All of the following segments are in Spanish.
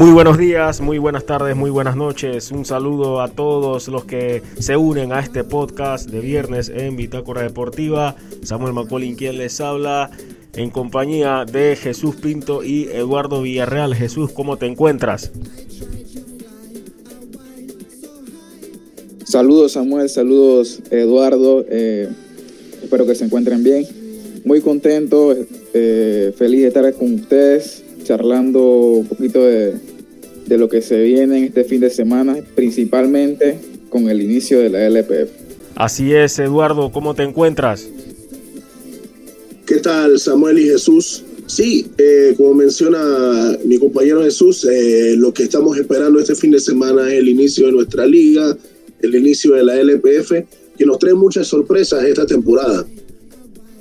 Muy buenos días, muy buenas tardes, muy buenas noches. Un saludo a todos los que se unen a este podcast de viernes en Bitácora Deportiva. Samuel Macolín quien les habla en compañía de Jesús Pinto y Eduardo Villarreal. Jesús, ¿cómo te encuentras? Saludos Samuel, saludos Eduardo. Eh, espero que se encuentren bien. Muy contento, eh, feliz de estar con ustedes charlando un poquito de, de lo que se viene en este fin de semana, principalmente con el inicio de la LPF. Así es, Eduardo, ¿cómo te encuentras? ¿Qué tal, Samuel y Jesús? Sí, eh, como menciona mi compañero Jesús, eh, lo que estamos esperando este fin de semana es el inicio de nuestra liga, el inicio de la LPF, que nos trae muchas sorpresas esta temporada.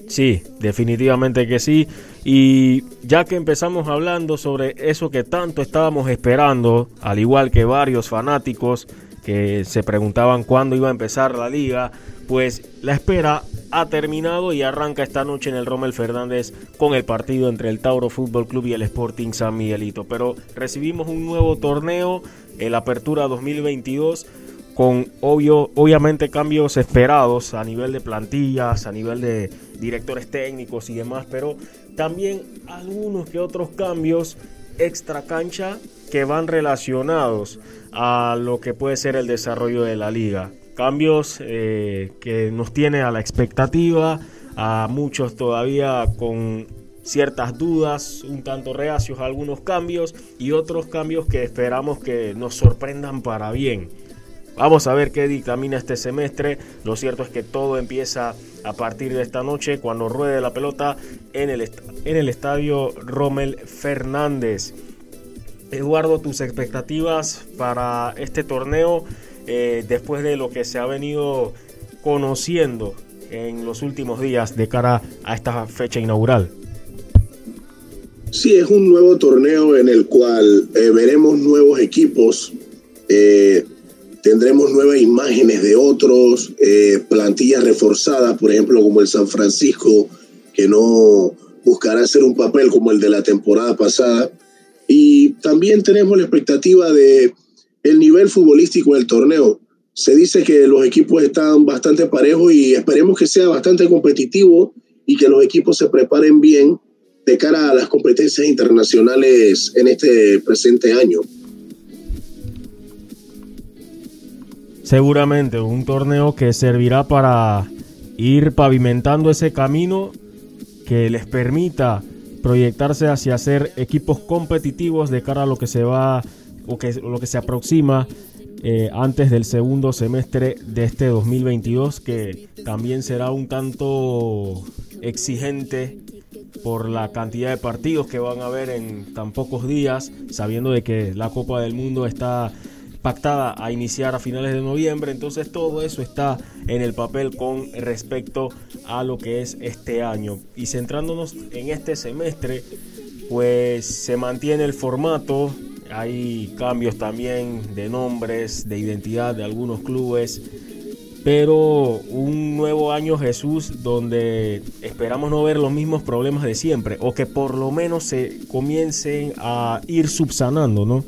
Sí, definitivamente que sí. Y ya que empezamos hablando sobre eso que tanto estábamos esperando, al igual que varios fanáticos que se preguntaban cuándo iba a empezar la liga, pues la espera ha terminado y arranca esta noche en el Rommel Fernández con el partido entre el Tauro Fútbol Club y el Sporting San Miguelito. Pero recibimos un nuevo torneo, el Apertura 2022 con obvio, obviamente cambios esperados a nivel de plantillas, a nivel de directores técnicos y demás, pero también algunos que otros cambios extra cancha que van relacionados a lo que puede ser el desarrollo de la liga. Cambios eh, que nos tiene a la expectativa, a muchos todavía con ciertas dudas, un tanto reacios a algunos cambios y otros cambios que esperamos que nos sorprendan para bien. Vamos a ver qué dictamina este semestre. Lo cierto es que todo empieza a partir de esta noche cuando ruede la pelota en el, en el estadio Rommel Fernández. Eduardo, tus expectativas para este torneo eh, después de lo que se ha venido conociendo en los últimos días de cara a esta fecha inaugural. Sí, es un nuevo torneo en el cual eh, veremos nuevos equipos. Eh, tendremos nuevas imágenes de otros, eh, plantillas reforzadas, por ejemplo, como el San Francisco, que no buscará hacer un papel como el de la temporada pasada. Y también tenemos la expectativa de el nivel futbolístico del torneo. Se dice que los equipos están bastante parejos y esperemos que sea bastante competitivo y que los equipos se preparen bien de cara a las competencias internacionales en este presente año. Seguramente un torneo que servirá para ir pavimentando ese camino que les permita proyectarse hacia ser equipos competitivos de cara a lo que se va o que lo que se aproxima eh, antes del segundo semestre de este 2022 que también será un tanto exigente por la cantidad de partidos que van a haber en tan pocos días sabiendo de que la Copa del Mundo está pactada a iniciar a finales de noviembre. Entonces todo eso está en el papel con respecto a lo que es este año. Y centrándonos en este semestre, pues se mantiene el formato. Hay cambios también de nombres, de identidad de algunos clubes. Pero un nuevo año Jesús donde esperamos no ver los mismos problemas de siempre o que por lo menos se comiencen a ir subsanando, ¿no?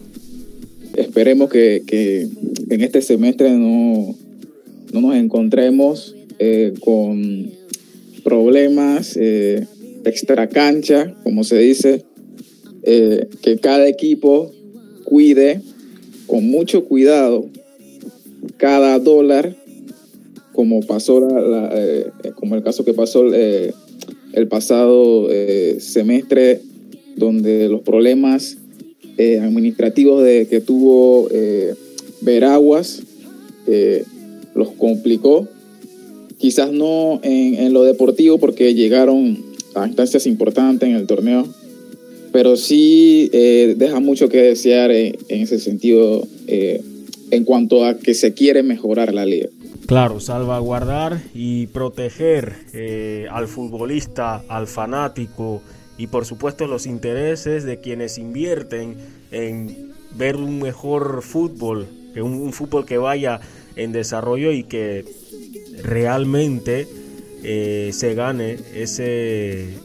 Esperemos que, en este semestre no, no nos encontremos eh, con problemas eh, extra cancha, como se dice, eh, que cada equipo cuide con mucho cuidado cada dólar, como pasó como el caso que pasó el pasado semestre, donde los problemas eh, administrativos de, que tuvo eh, Veraguas eh, los complicó. Quizás no en, lo deportivo porque llegaron a instancias importantes en el torneo, pero sí deja mucho que desear en, ese sentido en cuanto a que se quiere mejorar la liga. Claro, salvaguardar y proteger al futbolista, al fanático, y por supuesto los intereses de quienes invierten en ver un mejor fútbol, que un, fútbol que vaya en desarrollo y que realmente eh, se gane ese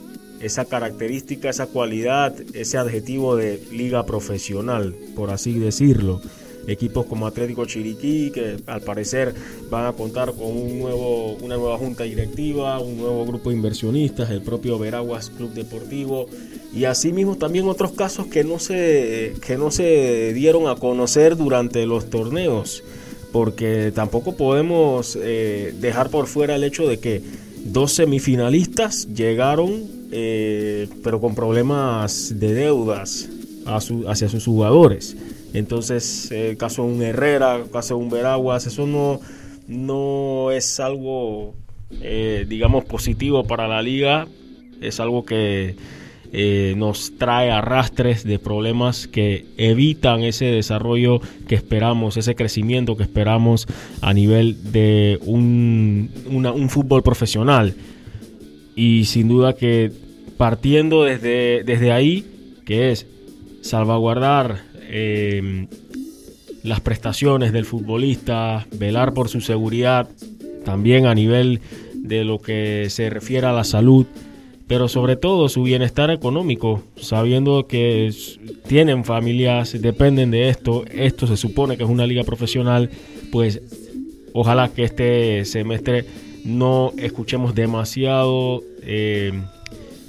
esa característica, esa cualidad, ese adjetivo de liga profesional, por así decirlo. Equipos como Atlético Chiriquí, que al parecer van a contar con un nuevo, una nueva junta directiva, un nuevo grupo de inversionistas, el propio Veraguas Club Deportivo, y asimismo también otros casos que no se, que no se dieron a conocer durante los torneos, porque tampoco podemos eh, dejar por fuera el hecho de que dos semifinalistas llegaron, eh, pero con problemas de deudas hacia sus jugadores. Entonces, el caso de un Herrera, caso de un Veraguas, eso no, no es algo, eh, digamos, positivo para la liga. Es algo que eh, nos trae arrastres de problemas que evitan ese desarrollo que esperamos, ese crecimiento que esperamos a nivel de un, un fútbol profesional. Y sin duda que partiendo desde, desde ahí, que es salvaguardar eh, las prestaciones del futbolista, velar por su seguridad, también a nivel de lo que se refiere a la salud, pero sobre todo su bienestar económico, sabiendo que tienen familias, dependen de esto, esto se supone que es una liga profesional, pues ojalá que este semestre no escuchemos demasiado... Eh,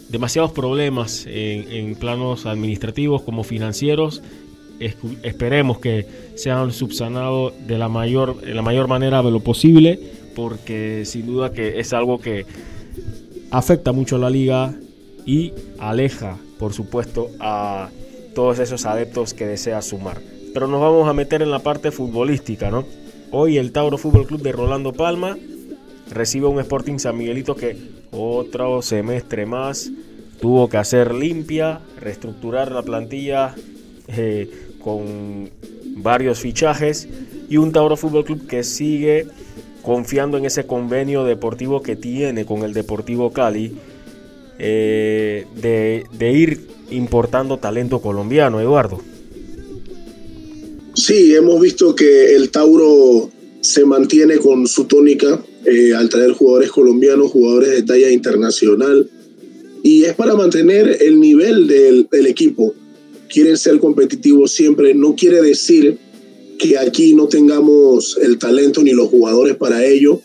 demasiados problemas en planos administrativos como financieros esperemos que sean subsanados de la mayor, de la mayor manera de lo posible, porque sin duda que es algo que afecta mucho a la liga y aleja, por supuesto, a todos esos adeptos que desea sumar. Pero nos vamos a meter en la parte futbolística, ¿no? Hoy el Tauro Fútbol Club de Rolando Palma recibe un Sporting San Miguelito que otro semestre más tuvo que hacer limpia, reestructurar la plantilla. Eh, con varios fichajes y un Tauro Fútbol Club que sigue confiando en ese convenio deportivo que tiene con el Deportivo Cali eh, de, ir importando talento colombiano, Eduardo. Sí, hemos visto que el Tauro se mantiene con su tónica eh, al traer jugadores colombianos, jugadores de talla internacional, y es para mantener el nivel del, del equipo quieren ser competitivos siempre. No quiere decir que aquí no tengamos el talento ni los jugadores para ello,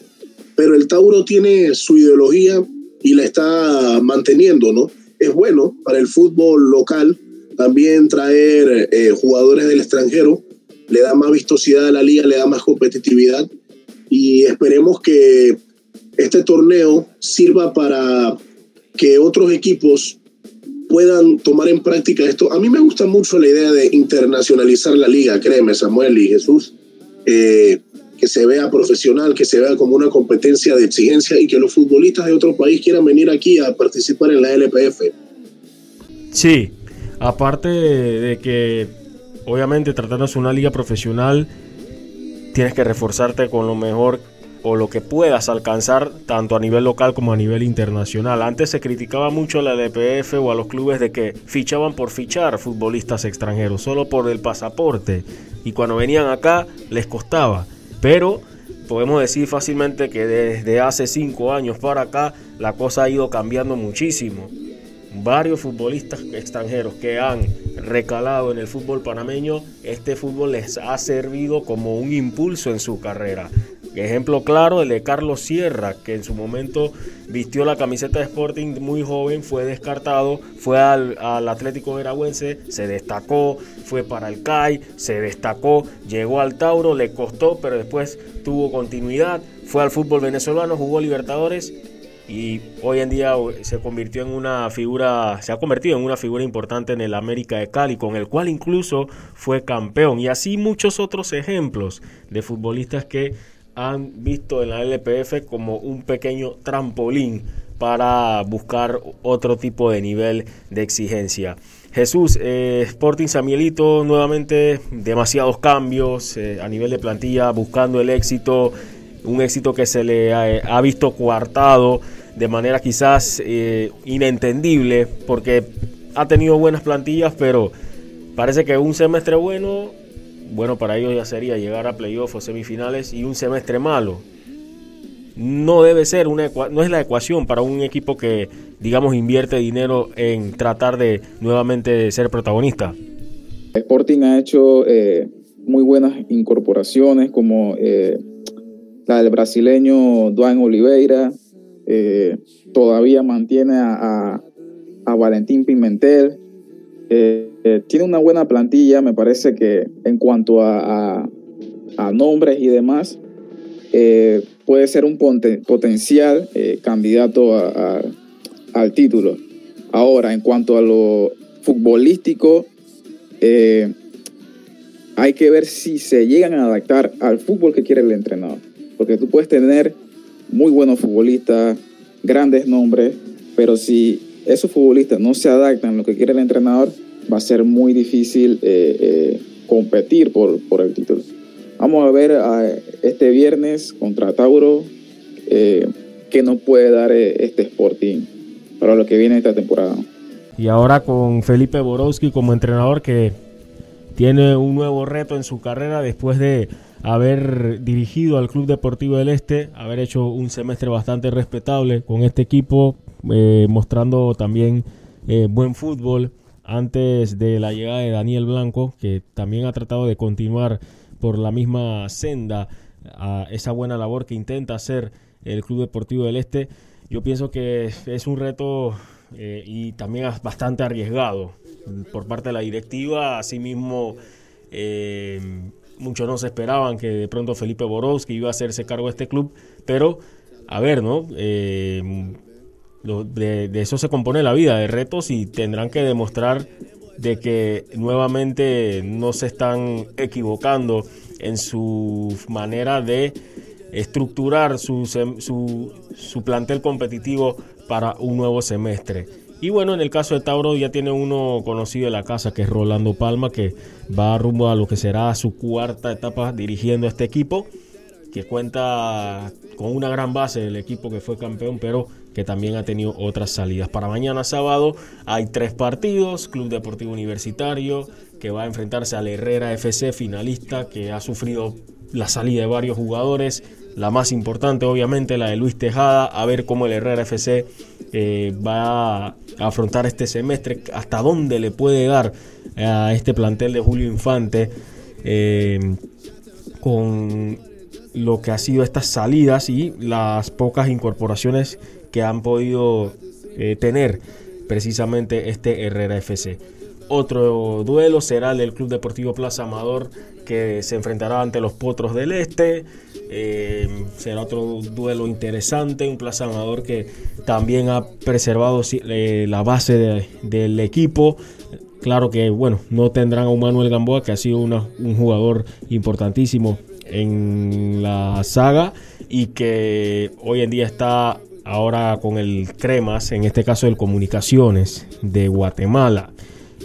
pero el Tauro tiene su ideología y la está manteniendo, ¿no? Es bueno para el fútbol local también traer eh, jugadores del extranjero, le da más vistosidad a la liga, le da más competitividad y esperemos que este torneo sirva para que otros equipos puedan tomar en práctica esto. A mí me gusta mucho la idea de internacionalizar la liga, créeme, Samuel y Jesús, eh, que se vea profesional, que se vea como una competencia de exigencia y que los futbolistas de otro país quieran venir aquí a participar en la LPF. Sí, aparte de que obviamente tratándose una liga profesional, tienes que reforzarte con lo mejor o lo que puedas alcanzar tanto a nivel local como a nivel internacional. Antes se criticaba mucho a la LPF o a los clubes de que fichaban por fichar futbolistas extranjeros, solo por el pasaporte. Y cuando venían acá les costaba. Pero podemos decir fácilmente que desde hace cinco años para acá la cosa ha ido cambiando muchísimo. Varios futbolistas extranjeros que han recalado en el fútbol panameño, este fútbol les ha servido como un impulso en su carrera. Ejemplo claro, el de Carlos Sierra, que en su momento vistió la camiseta de Sporting muy joven, fue descartado, fue al, Atlético Veragüense, se destacó, fue para el CAI, se destacó, llegó al Tauro, le costó, pero después tuvo continuidad, fue al fútbol venezolano, jugó Libertadores y hoy en día se convirtió en una figura, se ha convertido en una figura importante en el América de Cali, con el cual incluso fue campeón. Y así muchos otros ejemplos de futbolistas que han visto en la LPF como un pequeño trampolín para buscar otro tipo de nivel de exigencia. Jesús, eh, Sporting Samielito, nuevamente demasiados cambios eh, a nivel de plantilla, buscando el éxito, un éxito que se le ha, visto coartado de manera quizás eh, inentendible, porque ha tenido buenas plantillas, pero parece que un semestre bueno bueno para ellos ya sería llegar a playoffs o semifinales y un semestre malo. no debe ser una no es la ecuación para un equipo que digamos invierte dinero en tratar de nuevamente ser protagonista. Sporting ha hecho eh, muy buenas incorporaciones como eh, la del brasileño Duan Oliveira, eh, todavía mantiene a, Valentín Pimentel, tiene una buena plantilla, me parece que en cuanto a, a nombres y demás, puede ser un potencial candidato al título. Ahora, en cuanto a lo futbolístico, eh, hay que ver si se llegan a adaptar al fútbol que quiere el entrenador. Porque tú puedes tener muy buenos futbolistas, grandes nombres, pero si esos futbolistas no se adaptan a lo que quiere el entrenador, va a ser muy difícil eh, eh, competir por, por, el título. Vamos a ver este viernes contra Tauro eh, qué nos puede dar este Sporting para lo que viene esta temporada. Y ahora con Felipe Borowski como entrenador que tiene un nuevo reto en su carrera después de haber dirigido al Club Deportivo del Este, haber hecho un semestre bastante respetable con este equipo, eh, mostrando también eh, buen fútbol antes de la llegada de Daniel Blanco, que también ha tratado de continuar por la misma senda a esa buena labor que intenta hacer el Club Deportivo del Este. Yo pienso que es un reto eh, y también bastante arriesgado por parte de la directiva. Asimismo, eh, muchos no se esperaban que de pronto Felipe Borowski iba a hacerse cargo de este club, pero a ver, ¿no? Eh, de, eso se compone la vida, de retos y tendrán que demostrar de que nuevamente no se están equivocando en su manera de estructurar su, su, su plantel competitivo para un nuevo semestre. Y bueno, en el caso de Tauro ya tiene uno conocido de la casa, que es Rolando Palma, que va rumbo a lo que será su cuarta etapa dirigiendo este equipo, que cuenta con una gran base del equipo que fue campeón, pero que también ha tenido otras salidas. Para mañana sábado hay tres partidos, Club Deportivo Universitario, que va a enfrentarse al Herrera FC finalista, que ha sufrido la salida de varios jugadores, la más importante obviamente la de Luis Tejada, a ver cómo el Herrera FC eh, va a afrontar este semestre, hasta dónde le puede dar a este plantel de Julio Infante eh, con lo que ha sido estas salidas y las pocas incorporaciones que han podido eh, tener precisamente este Herrera FC. Otro duelo será el del Club Deportivo Plaza Amador que se enfrentará ante los Potros del Este. Eh, será otro duelo interesante, un Plaza Amador que también ha preservado eh, la base del equipo. Claro que, bueno, no tendrán a un Manuel Gamboa, que ha sido un jugador importantísimo en la saga y que hoy en día está ahora con el Cremas, en este caso el Comunicaciones de Guatemala.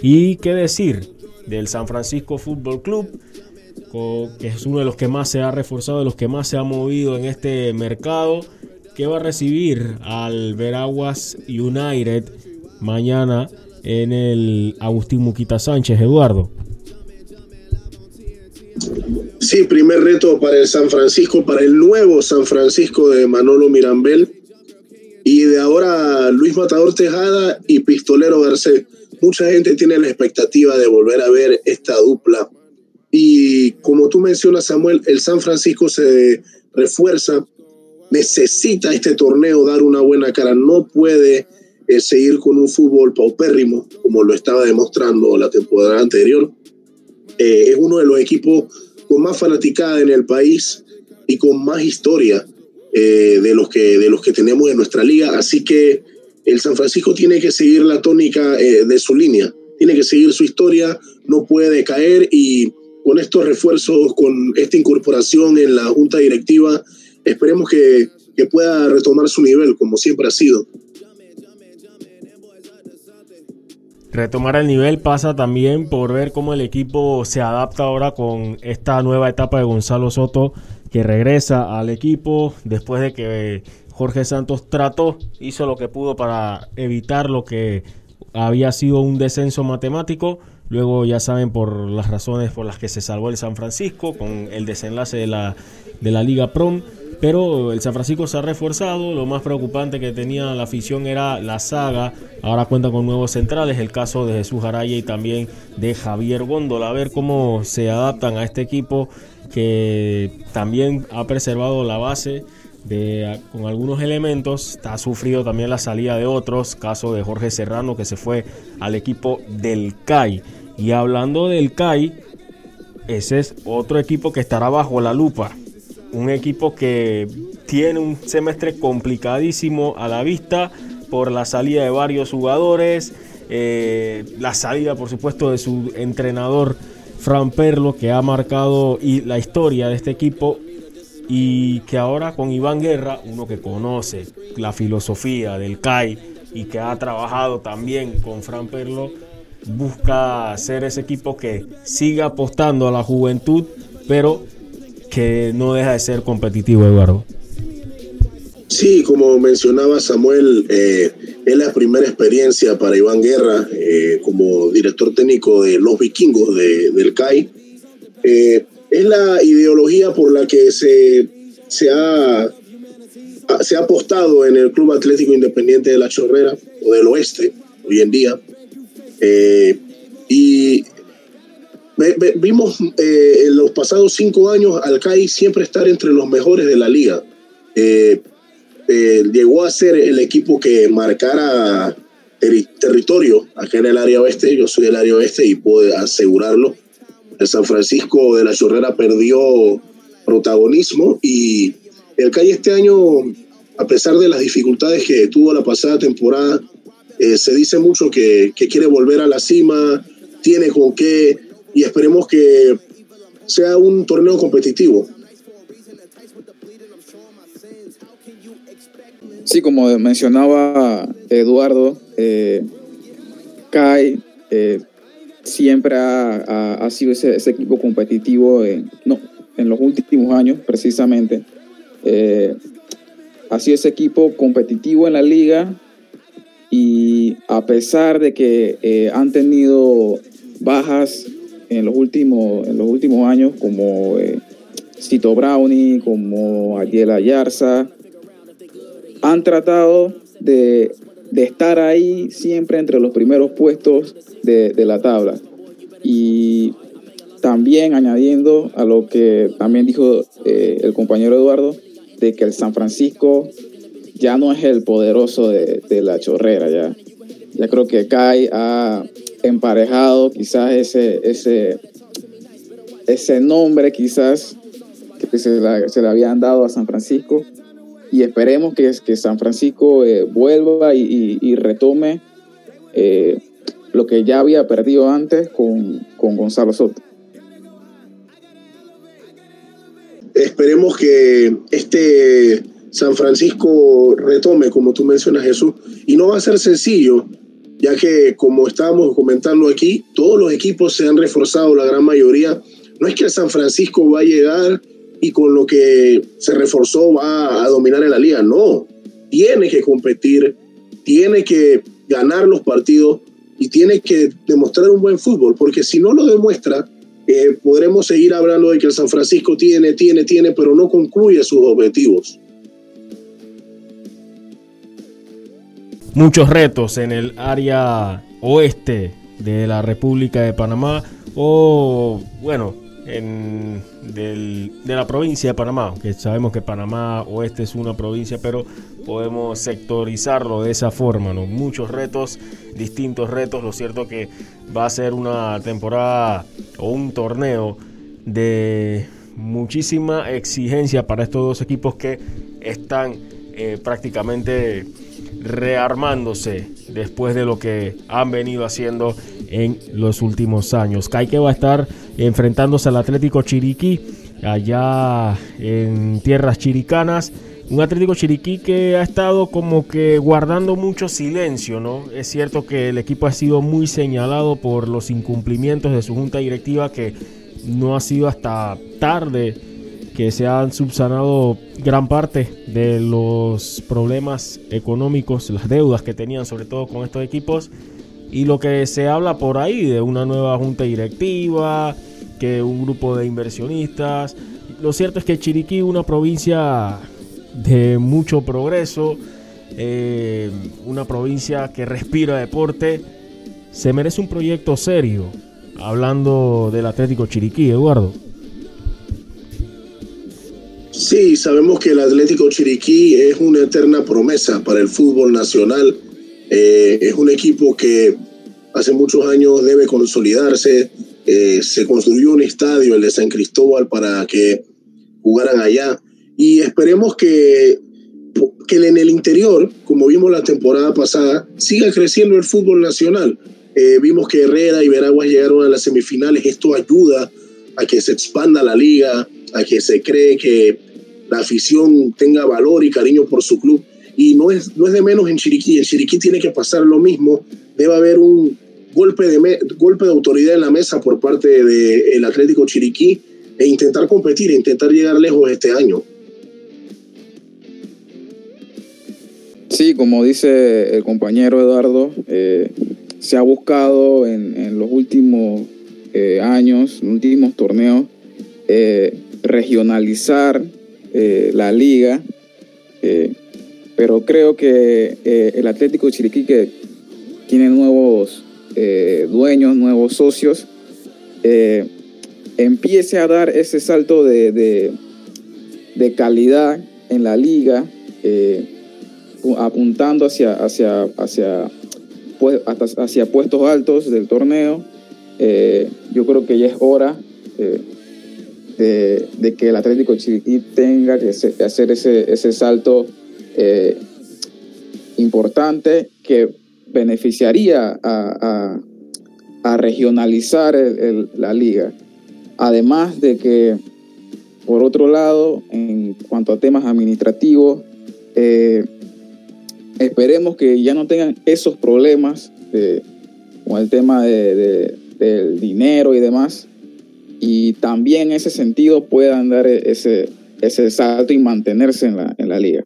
Y qué decir del San Francisco Fútbol Club, que es uno de los que más se ha reforzado, de los que más se ha movido en este mercado, que va a recibir al Veraguas United mañana en el Agustín Muquita Sánchez, Eduardo. Sí, primer reto para el San Francisco, para el nuevo San Francisco de Manolo Mirambel y de ahora Luis Matador Tejada y Pistolero Garcés mucha gente tiene la expectativa de volver a ver esta dupla. Y como tú mencionas, Samuel, el San Francisco se refuerza, necesita este torneo dar una buena cara, no puede eh, seguir con un fútbol paupérrimo como lo estaba demostrando la temporada anterior. Eh, es uno de los equipos con más fanaticada en el país y con más historia eh, de, los que, de los que tenemos en nuestra liga, así que el San Francisco tiene que seguir la tónica eh, de su línea, tiene que seguir su historia, no puede caer y con estos refuerzos, con esta incorporación en la junta directiva, esperemos que, que pueda retomar su nivel como siempre ha sido. Retomar el nivel pasa también por ver cómo el equipo se adapta ahora con esta nueva etapa de Gonzalo Soto que regresa al equipo después de que Jorge Santos trató, hizo lo que pudo para evitar lo que había sido un descenso matemático. Luego ya saben por las razones por las que se salvó el San Francisco con el desenlace de la, de la Liga Prom. Pero el San Francisco se ha reforzado. Lo más preocupante que tenía la afición era la saga. Ahora cuenta con nuevos centrales. El caso de Jesús Araya y también de Javier Góndola. A ver cómo se adaptan a este equipo que también ha preservado la base de, con algunos elementos. Ha sufrido también la salida de otros. Caso de Jorge Serrano que se fue al equipo del CAI. Y hablando del CAI, ese es otro equipo que estará bajo la lupa un equipo que tiene un semestre complicadísimo a la vista por la salida de varios jugadores, eh, la salida por supuesto de su entrenador Fran Perlo que ha marcado la historia de este equipo y que ahora con Iván Guerra, uno que conoce la filosofía del CAI y que ha trabajado también con Fran Perlo, busca ser ese equipo que siga apostando a la juventud, pero que no deja de ser competitivo, Eduardo. Sí, como mencionaba Samuel, eh, es la primera experiencia para Iván Guerra eh, como director técnico de los vikingos del CAI. Eh, es la ideología por la que se, se, ha, se ha apostado en el Club Atlético Independiente de la Chorrera o del Oeste hoy en día. y vimos eh, en los pasados cinco años al CAI siempre estar entre los mejores de la liga. Eh, eh, llegó a ser el equipo que marcara territorio acá en el área oeste. Yo soy del área oeste y puedo asegurarlo. El San Francisco de la Chorrera perdió protagonismo y el CAI este año, a pesar de las dificultades que tuvo la pasada temporada, se dice mucho que quiere volver a la cima, tiene con qué y esperemos que sea un torneo competitivo. Sí, como mencionaba Eduardo, eh, Kai eh, siempre ha, sido ese, equipo competitivo en, no, en los últimos años, precisamente. Eh, ha sido ese equipo competitivo en la liga y a pesar de que eh, han tenido bajas en los últimos, en los últimos años, como Cito Brownie, como Ayela Yarza, han tratado de, estar ahí siempre entre los primeros puestos de, la tabla. Y también añadiendo a lo que también dijo eh, el compañero Eduardo, de que el San Francisco ya no es el poderoso de, de la chorrera, ya. Ya creo que Kai ha, emparejado quizás ese, ese, ese nombre quizás que se, le habían dado a San Francisco y esperemos que, que San Francisco eh, vuelva y, retome eh, lo que ya había perdido antes con, con Gonzalo Soto. Esperemos que este San Francisco retome, como tú mencionas, Jesús, y no va a ser sencillo ya que como estábamos comentando aquí, todos los equipos se han reforzado, la gran mayoría. No es que San Francisco va a llegar y con lo que se reforzó va a dominar en la liga, no. Tiene que competir, tiene que ganar los partidos y tiene que demostrar un buen fútbol, porque si no lo demuestra, eh, podremos seguir hablando de que el San Francisco tiene, tiene, tiene, pero no concluye sus objetivos. muchos retos en el área oeste de la República de Panamá o, bueno, en de la provincia de Panamá, que sabemos que Panamá oeste es una provincia, pero podemos sectorizarlo de esa forma, ¿no? Muchos retos, distintos retos, lo cierto que va a ser una temporada o un torneo de muchísima exigencia para estos dos equipos que están eh, prácticamente rearmándose después de lo que han venido haciendo en los últimos años. Caique va a estar enfrentándose al Atlético Chiriquí allá en tierras chiricanas. Un Atlético Chiriquí que ha estado como que guardando mucho silencio, ¿no? Es cierto que el equipo ha sido muy señalado por los incumplimientos de su junta directiva que no ha sido hasta tarde que se han subsanado gran parte de los problemas económicos, las deudas que tenían sobre todo con estos equipos y lo que se habla por ahí de una nueva junta directiva, que un grupo de inversionistas lo cierto es que Chiriquí, una provincia de mucho progreso, eh, una provincia que respira deporte, se merece un proyecto serio. Hablando del Atlético Chiriquí, Eduardo. Sí, sabemos que el Atlético Chiriquí es una eterna promesa para el fútbol nacional. Eh, es un equipo que hace muchos años debe consolidarse. Eh, se construyó un estadio, el de San Cristóbal, para que jugaran allá. Y esperemos que, que en el interior, como vimos la temporada pasada, siga creciendo el fútbol nacional. Eh, vimos que Herrera y Veraguas llegaron a las semifinales. Esto ayuda a que se expanda la liga, a que se cree que la afición tenga valor y cariño por su club. Y no es, no es de menos en Chiriquí. En Chiriquí tiene que pasar lo mismo. Debe haber un golpe de, golpe de autoridad en la mesa por parte del Atlético Chiriquí e intentar competir, intentar llegar lejos este año. Sí, como dice el compañero Eduardo, eh, se ha buscado en, los últimos eh, años, últimos torneos, eh, regionalizar la liga, pero creo que el Atlético de Chiriquí que tiene nuevos dueños, nuevos socios, empiece a dar ese salto de, de, calidad en la liga, apuntando hacia, hacia, hacia pues, hacia puestos altos del torneo. Eh, yo creo que ya es hora eh, de, que el Atlético Chiriquí tenga que hacer ese, ese salto eh, importante que beneficiaría a, regionalizar la liga. Además de que, por otro lado, en cuanto a temas administrativos, esperemos que ya no tengan esos problemas con el tema del dinero y demás. Y también en ese sentido puedan dar ese, ese salto y mantenerse en la, en la liga.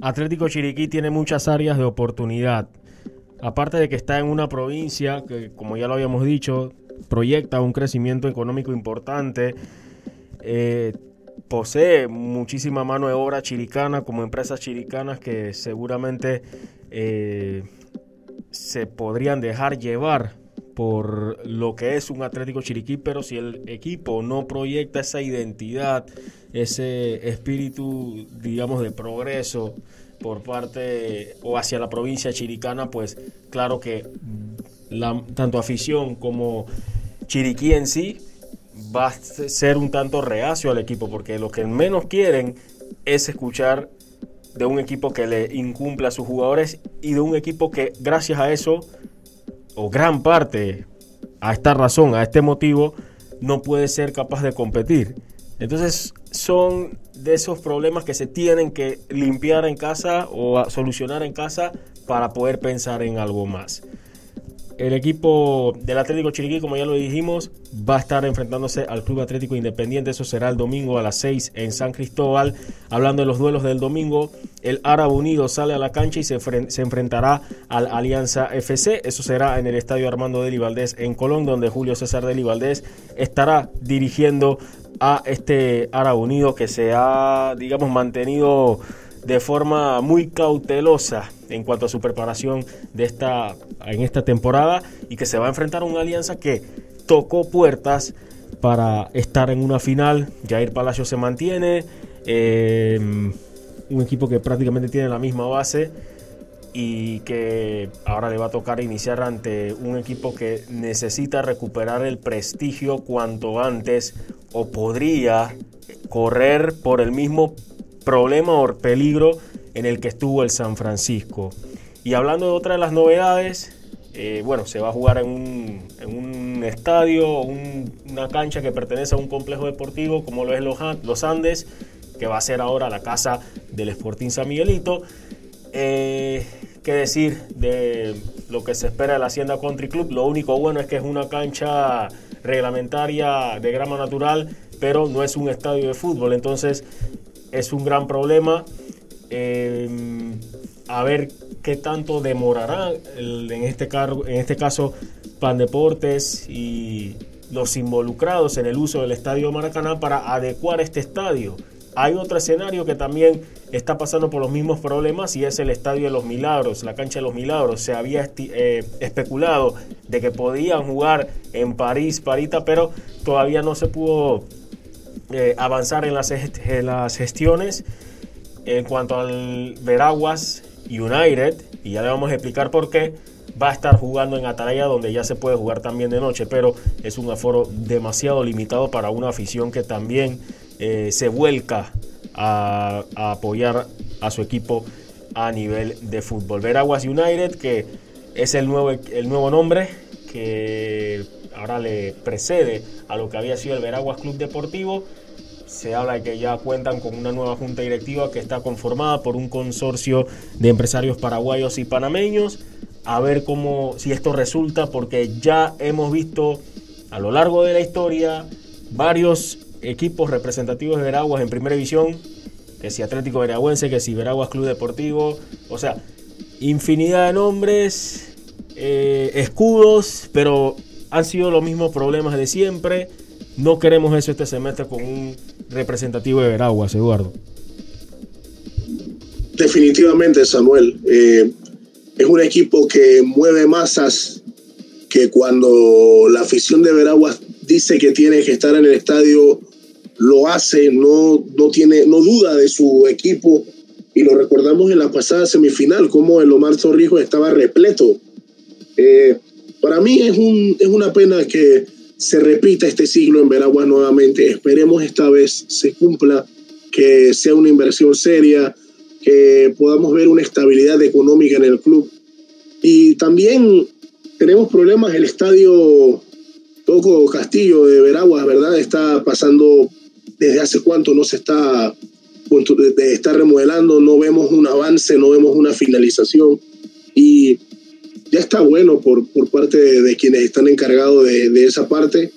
Atlético Chiriquí tiene muchas áreas de oportunidad. Aparte de que está en una provincia que, como ya lo habíamos dicho, proyecta un crecimiento económico importante. Eh, posee muchísima mano de obra chiricana como empresas chiricanas que seguramente eh, se podrían dejar llevar por lo que es un Atlético Chiriquí, pero si el equipo no proyecta esa identidad, ese espíritu, digamos, de progreso por parte o hacia la provincia chiricana, pues claro que la, tanto afición como Chiriquí en sí va a ser un tanto reacio al equipo, porque lo que menos quieren es escuchar de un equipo que le incumpla a sus jugadores y de un equipo que gracias a eso, o gran parte, a esta razón, a este motivo, no puede ser capaz de competir. Entonces son de esos problemas que se tienen que limpiar en casa o solucionar en casa para poder pensar en algo más. El equipo del Atlético Chiriquí, como ya lo dijimos, va a estar enfrentándose al Club Atlético Independiente. Eso será el domingo a las 6 en San Cristóbal. Hablando de los duelos del domingo, el Árabe Unido sale a la cancha y se, enfrentará al Alianza FC. Eso será en el Estadio Armando Deli Valdés en Colón, donde Julio César Deli Valdés estará dirigiendo a este Árabe Unido que se ha, digamos, mantenido de forma muy cautelosa en cuanto a su preparación de esta, en esta temporada y que se va a enfrentar a una alianza que tocó puertas para estar en una final. Jair Palacio se mantiene, eh, un equipo que prácticamente tiene la misma base y que ahora le va a tocar iniciar ante un equipo que necesita recuperar el prestigio cuanto antes o podría correr por el mismo problema o peligro en el que estuvo el San Francisco. Y hablando de otra de las novedades, eh, bueno, se va a jugar en un, estadio, una cancha que pertenece a un complejo deportivo como lo es los, Andes, que va a ser ahora la casa del Sporting San Miguelito. Eh, ¿Qué decir de lo que se espera del Hacienda Country Club? Lo único bueno es que es una cancha reglamentaria de grama natural, pero no es un estadio de fútbol. Entonces es un gran problema. Em, a ver qué tanto demorará en, este en este caso Pan Deportes y los involucrados en el uso del estadio Maracaná para adecuar este estadio. Hay otro escenario que también está pasando por los mismos problemas y es el Estadio de los Milagros, la cancha de los Milagros. Se había eh, especulado de que podían jugar en París, Parita, pero todavía no se pudo eh, avanzar en las, en las gestiones. En cuanto al Veraguas United, y ya le vamos a explicar por qué, va a estar jugando en Atalaya donde ya se puede jugar también de noche, pero es un aforo demasiado limitado para una afición que también eh, se vuelca a, apoyar a su equipo a nivel de fútbol. Veraguas United, que es el nuevo, el nuevo nombre que ahora le precede a lo que había sido el Veraguas Club Deportivo. Se habla de que ya cuentan con una nueva junta directiva que está conformada por un consorcio de empresarios paraguayos y panameños. A ver cómo, si esto resulta, porque ya hemos visto a lo largo de la historia varios equipos representativos de Veraguas en primera división, que si Atlético Veragüense, que si Veraguas Club Deportivo, o sea, infinidad de nombres, eh, escudos, pero han sido los mismos problemas de siempre. No queremos eso este semestre con un representativo de Veraguas, Eduardo. Definitivamente, Samuel. Eh, es un equipo que mueve masas, que cuando la afición de Veraguas dice que tiene que estar en el estadio lo hace, no, no, tiene, no duda de su equipo. Y lo recordamos en la pasada semifinal, como el Omar Torrijos estaba repleto. Eh, para mí es, un, es una pena que se repita este siglo en Veraguas nuevamente. Esperemos esta vez se cumpla, que sea una inversión seria, que podamos ver una estabilidad económica en el club. Y también tenemos problemas, el estadio Toco Castillo de Veraguas, ¿verdad? Está pasando desde hace cuánto no se está, está remodelando, no vemos un avance, no vemos una finalización y ya está bueno por, por parte de, quienes están encargados de, de esa parte.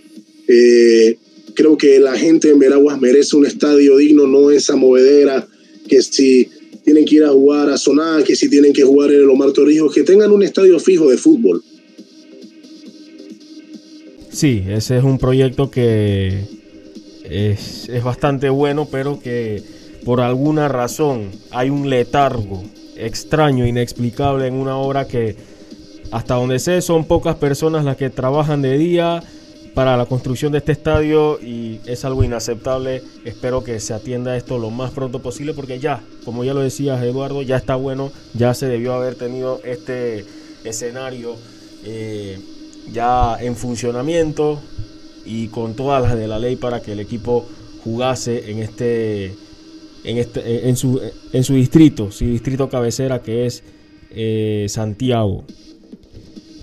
Eh, creo que la gente en Veraguas merece un estadio digno, no esa movedera que si tienen que ir a jugar a Soná, que si tienen que jugar en el Omar Torrijos, que tengan un estadio fijo de fútbol. Sí, ese es un proyecto que es, bastante bueno, pero que por alguna razón hay un letargo extraño, inexplicable en una obra que hasta donde sé son pocas personas las que trabajan de día para la construcción de este estadio y es algo inaceptable. Espero que se atienda esto lo más pronto posible porque ya, como ya lo decías Eduardo, ya está bueno, ya se debió haber tenido este escenario eh, ya en funcionamiento y con todas las de la ley para que el equipo jugase en este en este en su en su distrito, su distrito cabecera que es eh, Santiago.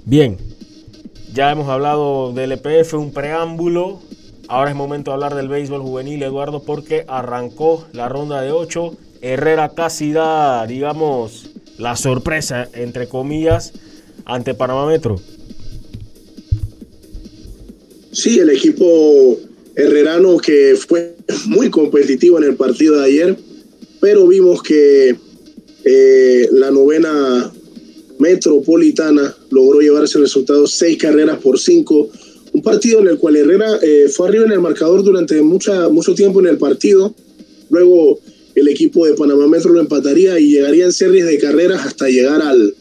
Bien, ya hemos hablado del EPF, un preámbulo. Ahora es momento de hablar del béisbol juvenil, Eduardo, porque arrancó la ronda de 8. Herrera casi da, digamos, la sorpresa, entre comillas, ante Panamá Metro. Sí, el equipo herrerano que fue muy competitivo en el partido de ayer, pero vimos que eh, la novena metropolitana logró llevarse el resultado seis carreras por cinco. Un partido en el cual Herrera eh, fue arriba en el marcador durante mucha, mucho tiempo en el partido. Luego el equipo de Panamá Metro lo empataría y llegaría en series de carreras hasta llegar al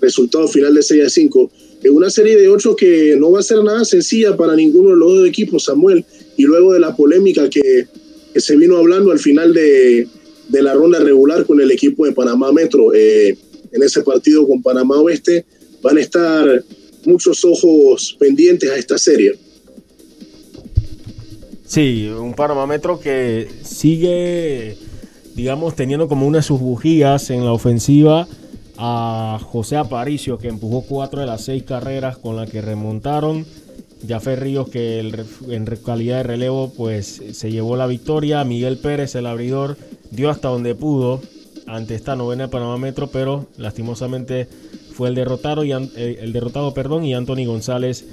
resultado final de 6 a 5 en una serie de ocho que no va a ser nada sencilla para ninguno de los dos equipos, Samuel. Y luego de la polémica que, se vino hablando al final de, la ronda regular con el equipo de Panamá Metro, eh, en ese partido con Panamá Oeste, van a estar muchos ojos pendientes a esta serie. Sí, un Panamá Metro que sigue, digamos, teniendo como una de sus bujías en la ofensiva a José Aparicio, que empujó cuatro de las seis carreras con las que remontaron. Jafé Ríos, que en calidad de relevo, pues se llevó la victoria. Miguel Pérez, el abridor, dio hasta donde pudo ante esta novena de Panamá Metro, pero lastimosamente fue el derrotado y eh, perdón, y Anthony González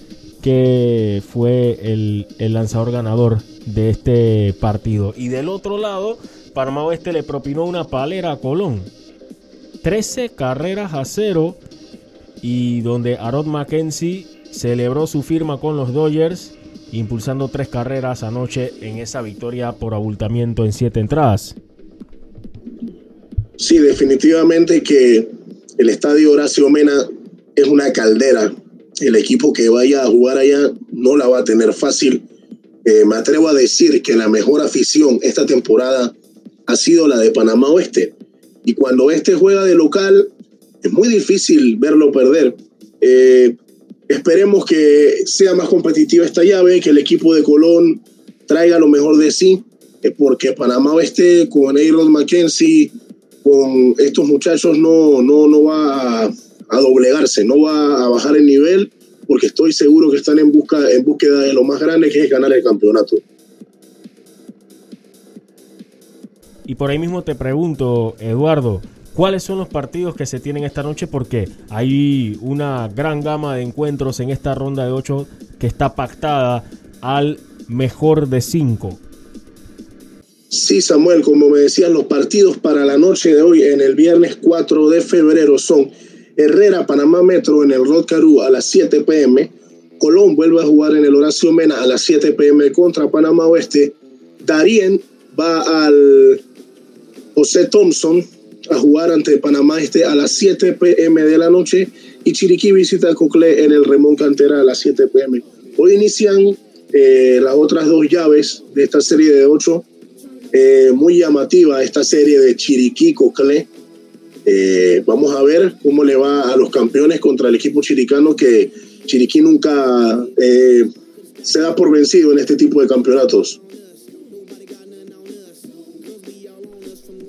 que fue el, lanzador ganador de este partido. Y del otro lado, Panamá Oeste le propinó una palera a Colón. 13 carreras a cero y donde Arod Mackenzie celebró su firma con los Dodgers impulsando tres carreras anoche en esa victoria por abultamiento en siete entradas. Sí, definitivamente que el estadio Horacio Mena es una caldera. El equipo que vaya a jugar allá no la va a tener fácil. Eh, me atrevo a decir que la mejor afición esta temporada ha sido la de Panamá Oeste. Y cuando este juega de local, es muy difícil verlo perder. Eh, esperemos que sea más competitiva esta llave, que el equipo de Colón traiga lo mejor de sí, eh, porque Panamá Oeste con Aaron Mackenzie, con estos muchachos no, no, no va a, doblegarse, no va a bajar el nivel, porque estoy seguro que están en, busca, en búsqueda de lo más grande que es ganar el campeonato. Y por ahí mismo te pregunto, Eduardo, ¿cuáles son los partidos que se tienen esta noche? Porque hay una gran gama de encuentros en esta ronda de ocho que está pactada al mejor de cinco. Sí, Samuel, como me decían, los partidos para la noche de hoy, en el viernes 4 de febrero, son Herrera, Panamá Metro en el Rod a las 7 pm. Colón vuelve a jugar en el Horacio Mena a las 7 pm contra Panamá Oeste. Darien va al José Thompson a jugar ante Panamá Este a las 7 pm de la noche y Chiriquí visita a en el Remón Cantera a las 7 pm. Hoy inician eh, las otras dos llaves de esta serie de ocho eh, muy llamativa esta serie de Chiriquí Cocle. Eh, vamos a ver cómo le va a los campeones contra el equipo chiricano que Chiriquí nunca eh, se da por vencido en este tipo de campeonatos.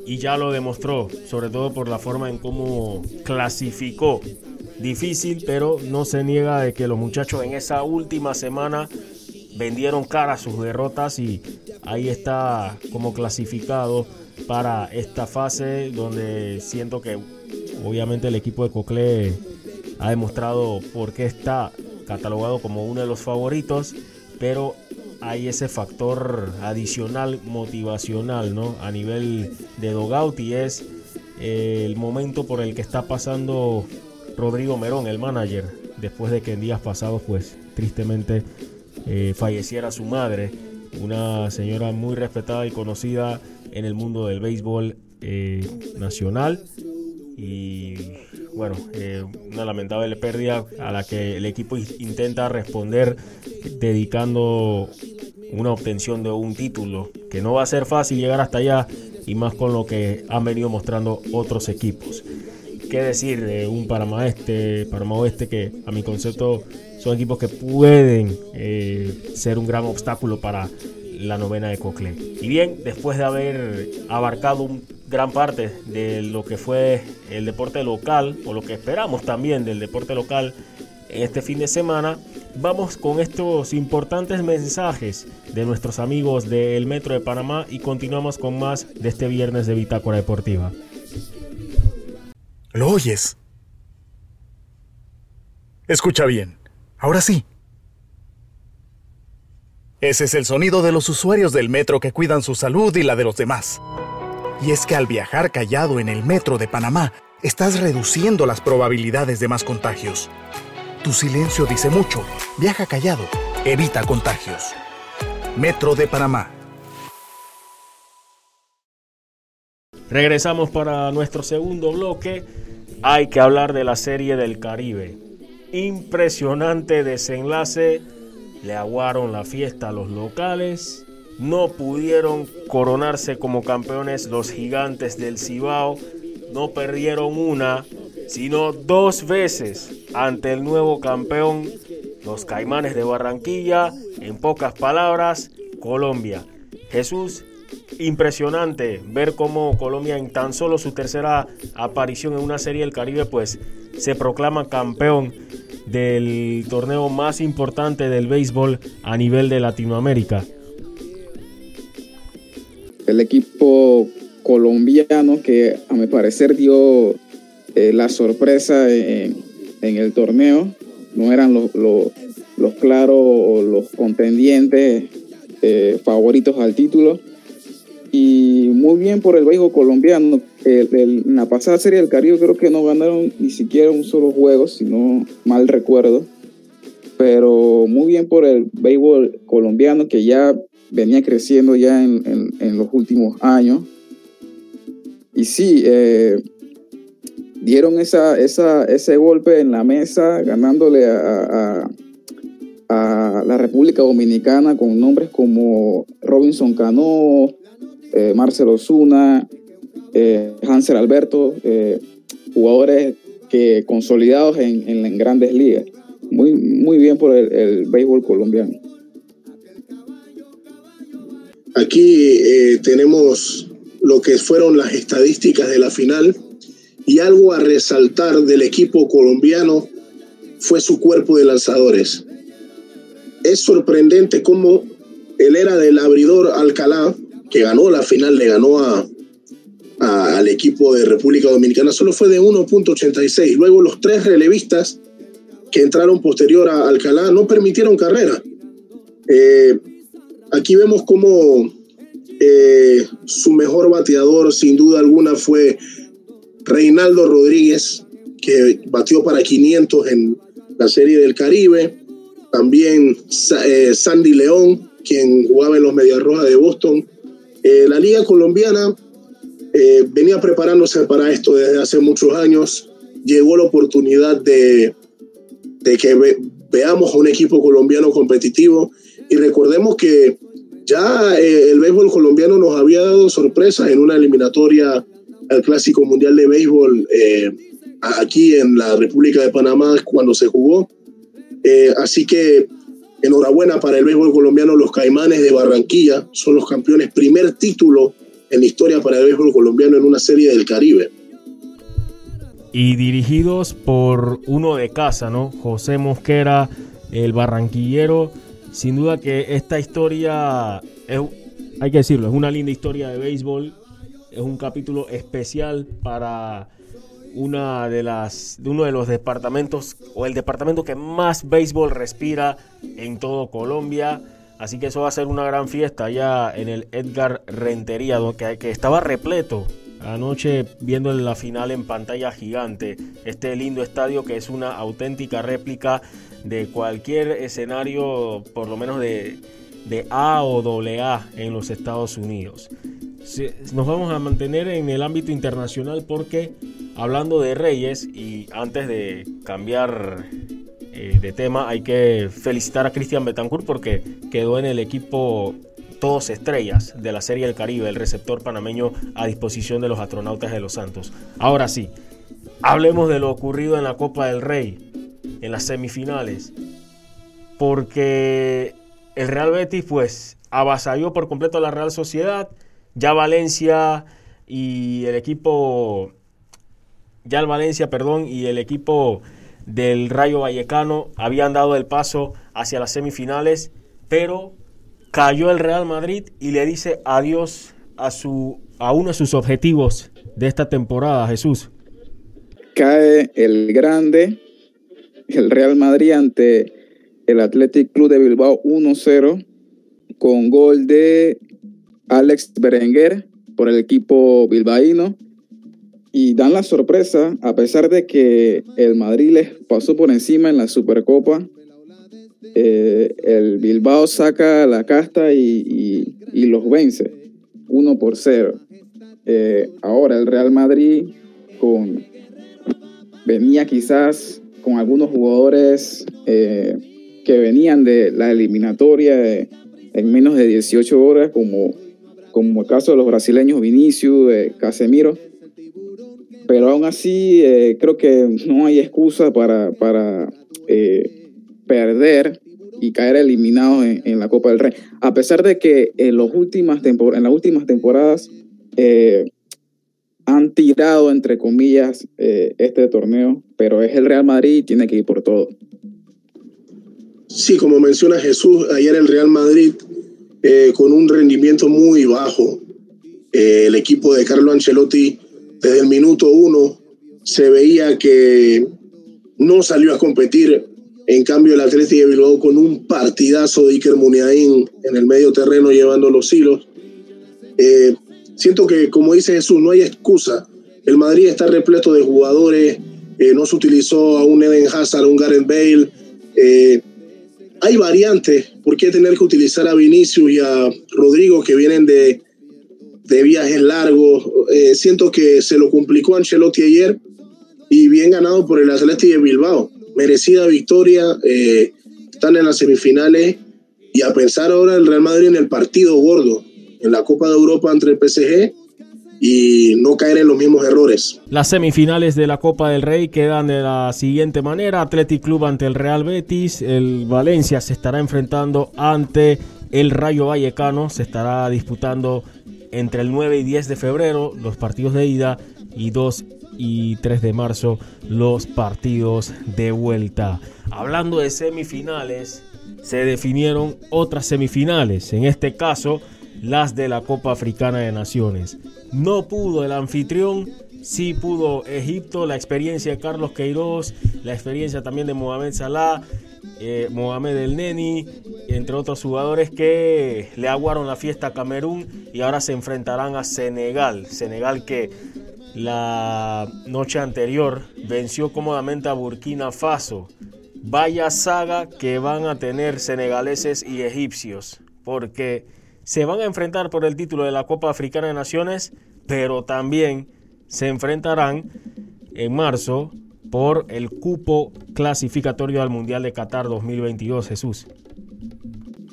Y ya lo demostró, sobre todo por la forma en cómo clasificó. Difícil, pero no se niega de que los muchachos en esa última semana vendieron cara sus derrotas y ahí está como clasificado para esta fase donde siento que obviamente el equipo de Cocle ha demostrado por qué está catalogado como uno de los favoritos, pero hay ese factor adicional motivacional, ¿no? A nivel de dogout y es eh, el momento por el que está pasando Rodrigo Merón, el manager, después de que en días pasados, pues tristemente eh, falleciera su madre, una señora muy respetada y conocida en el mundo del béisbol eh, nacional. Y bueno, eh, una lamentable pérdida a la que el equipo intenta responder dedicando una obtención de un título, que no va a ser fácil llegar hasta allá y más con lo que han venido mostrando otros equipos. ¿Qué decir de un Panamá Este, Oeste que a mi concepto son equipos que pueden eh, ser un gran obstáculo para la novena de Cocle. Y bien, después de haber abarcado un gran parte de lo que fue el deporte local, o lo que esperamos también del deporte local este fin de semana, vamos con estos importantes mensajes de nuestros amigos del Metro de Panamá y continuamos con más de este viernes de Bitácora Deportiva. ¿Lo oyes? Escucha bien. Ahora sí. Ese es el sonido de los usuarios del metro que cuidan su salud y la de los demás. Y es que al viajar callado en el metro de Panamá, estás reduciendo las probabilidades de más contagios. Tu silencio dice mucho. Viaja callado. Evita contagios. Metro de Panamá. Regresamos para nuestro segundo bloque. Hay que hablar de la serie del Caribe impresionante desenlace. Le aguaron la fiesta a los locales. No pudieron coronarse como campeones los gigantes del Cibao. No perdieron una, sino dos veces ante el nuevo campeón, los Caimanes de Barranquilla. En pocas palabras, Colombia. Jesús, impresionante ver cómo Colombia en tan solo su tercera aparición en una serie del Caribe, pues se proclama campeón del torneo más importante del béisbol a nivel de Latinoamérica. El equipo colombiano que a mi parecer dio eh, la sorpresa en, el torneo, no eran los, los, claros o los contendientes eh, favoritos al título. Y muy bien por el béisbol colombiano, en la pasada serie del Caribe creo que no ganaron ni siquiera un solo juego, si no mal recuerdo. pero muy bien por el béisbol colombiano que ya venía creciendo ya en, los últimos años. Y sí, eh, dieron esa, ese golpe en la mesa, ganándole a, la República Dominicana con nombres como Robinson Cano, eh, Marcelo Zuna, eh, Hansel Alberto, eh, jugadores que consolidados en, grandes ligas. Muy, muy bien por el, béisbol colombiano. Aquí tenemos lo que fueron las estadísticas de la final y algo a resaltar del equipo colombiano fue su cuerpo de lanzadores. Es sorprendente cómo él era del abridor Alcalá, que ganó la final, le ganó a, al equipo de República Dominicana, solo fue de 1.86. Luego los tres relevistas que entraron posterior a Alcalá no permitieron carrera. Eh, aquí vemos cómo eh, su mejor bateador, sin duda alguna, fue Reinaldo Rodríguez, que batió para 500 en la Serie del Caribe. También eh, Sandy León, quien jugaba en los Medias Rojas de Boston. La Liga Colombiana eh, venía preparándose para esto desde hace muchos años. Llegó la oportunidad de, de que veamos a un equipo colombiano competitivo. Y recordemos que ya el béisbol colombiano nos había dado sorpresas en una eliminatoria el Clásico Mundial de Béisbol eh, aquí en la República de Panamá cuando se jugó. Eh, así que enhorabuena para el béisbol colombiano. Los Caimanes de Barranquilla son los campeones, primer título en la historia para el béisbol colombiano en una serie del Caribe. Y dirigidos por uno de casa, ¿no? José Mosquera, el barranquillero. Sin duda que esta historia, hay que decirlo, es una linda historia de béisbol es un capítulo especial para una de las uno de los departamentos o el departamento que más béisbol respira en todo Colombia. Así que eso va a ser una gran fiesta allá en el Edgar Rentería, que, que estaba repleto anoche viendo la final en pantalla gigante. Este lindo estadio que es una auténtica réplica de cualquier escenario, por lo menos de, de A o AA en los Estados Unidos nos vamos a mantener en el ámbito internacional porque hablando de Reyes y antes de cambiar eh, de tema hay que felicitar a Cristian Betancourt porque quedó en el equipo todos estrellas de la Serie del Caribe, el receptor panameño a disposición de los astronautas de los Santos. Ahora sí, hablemos de lo ocurrido en la Copa del Rey, en las semifinales, porque el Real Betis pues avasalló por completo a la Real Sociedad, ya Valencia y el equipo, ya el Valencia, perdón, y el equipo del Rayo Vallecano habían dado el paso hacia las semifinales, pero cayó el Real Madrid y le dice adiós a, su, a uno de sus objetivos de esta temporada, Jesús. Cae el grande, el Real Madrid ante el Athletic Club de Bilbao 1-0 con gol de Alex Berenguer por el equipo bilbaíno y dan la sorpresa, a pesar de que el Madrid les pasó por encima en la Supercopa, eh, el Bilbao saca la casta y, los vence, uno por cero. Eh, ahora el Real Madrid con, venía quizás con algunos jugadores eh, que venían de la eliminatoria en menos de 18 horas, como como el caso de los brasileños Vinicius, Casemiro. Pero aún así, eh, creo que no hay excusa para, para eh, perder y caer eliminados en, la Copa del Rey. A pesar de que en, los últimas en las últimas temporadas han tirado, entre comillas, este torneo, pero es el Real Madrid y tiene que ir por todo. Sí, como menciona Jesús, ayer el Real Madrid eh, con un rendimiento muy bajo. Eh, el equipo de Carlo Ancelotti, desde el minuto uno, se veía que no salió a competir. En cambio, el Atlético de Bilbao con un partidazo de Iker Muniain en el medio terreno llevando los hilos. Eh, siento que, como dice Jesús, no hay excusa. El Madrid está repleto de jugadores. no se utilizó a un Eden Hazard, a un Gareth Bale hay variantes. ¿Por qué tener que utilizar a Vinicius y a Rodrigo que vienen de, de viajes largos? Eh, siento que se lo complicó Ancelotti ayer y bien ganado por el Atlético de Bilbao. Merecida victoria, eh, están en las semifinales y a pensar ahora el Real Madrid en el partido gordo, en la Copa de Europa entre el PSG y no caer en los mismos errores. Las semifinales de la Copa del Rey quedan de la siguiente manera: Athletic Club ante el Real Betis, el Valencia se estará enfrentando ante el Rayo Vallecano, se estará disputando entre el 9 y 10 de febrero los partidos de ida y 2 y 3 de marzo los partidos de vuelta. Hablando de semifinales, se definieron otras semifinales, en este caso las de la Copa Africana de Naciones. No pudo el anfitrión, sí pudo Egipto, la experiencia de Carlos Queiroz, la experiencia también de Mohamed Salah, eh, Mohamed El Neni, entre otros jugadores que le aguaron la fiesta a Camerún y ahora se enfrentarán a Senegal. Senegal que la noche anterior venció cómodamente a Burkina Faso. Vaya saga que van a tener senegaleses y egipcios, porque se van a enfrentar por el título de la Copa Africana de Naciones, pero también se enfrentarán en marzo por el cupo clasificatorio al Mundial de Qatar 2022, Jesús.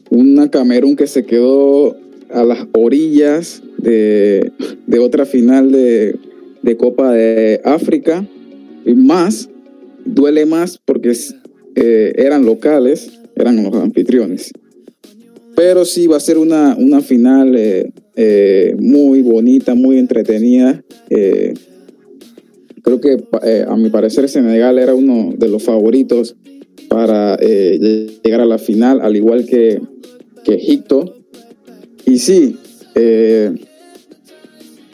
Una Camerún que se quedó a las orillas de, otra final de, Copa de África y más, duele más porque eh, eran locales, eran los anfitriones. Pero sí va a ser una, una final eh, eh, muy bonita, muy entretenida. Eh, creo que a mi parecer Senegal era uno de los favoritos para llegar a la final, al igual que, que Egipto. Y sí,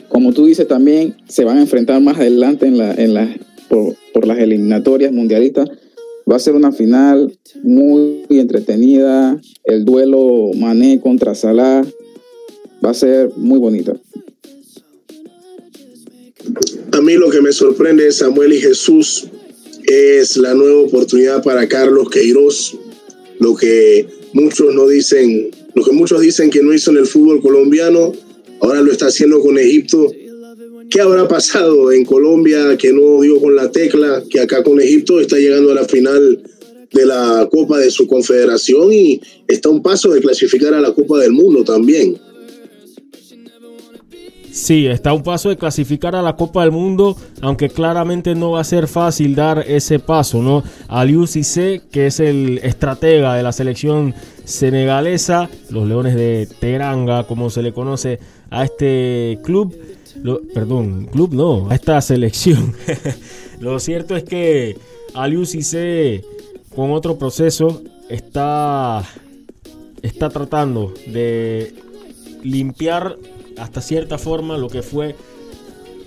como tú dices también, se van a enfrentar más adelante en la, en la, por, por las eliminatorias mundialistas Va a ser una final muy entretenida. El duelo Mané contra Salah va a ser muy bonita. Lo que me sorprende Samuel y Jesús es la nueva oportunidad para Carlos Queiroz, lo que muchos no dicen, lo que muchos dicen que no hizo en el fútbol colombiano, ahora lo está haciendo con Egipto ¿Qué habrá pasado en Colombia que no dio con la tecla, que acá con Egipto está llegando a la final de la Copa de su confederación y está a un paso de clasificar a la Copa del Mundo también? Sí, está a un paso de clasificar a la Copa del Mundo, aunque claramente no va a ser fácil dar ese paso, ¿no? Aliou Cissé, que es el estratega de la selección senegalesa, los Leones de Teranga, como se le conoce a este club, perdón, club no, a esta selección. Lo cierto es que Aliou Cissé con otro proceso está, está tratando de limpiar hasta cierta forma lo que fue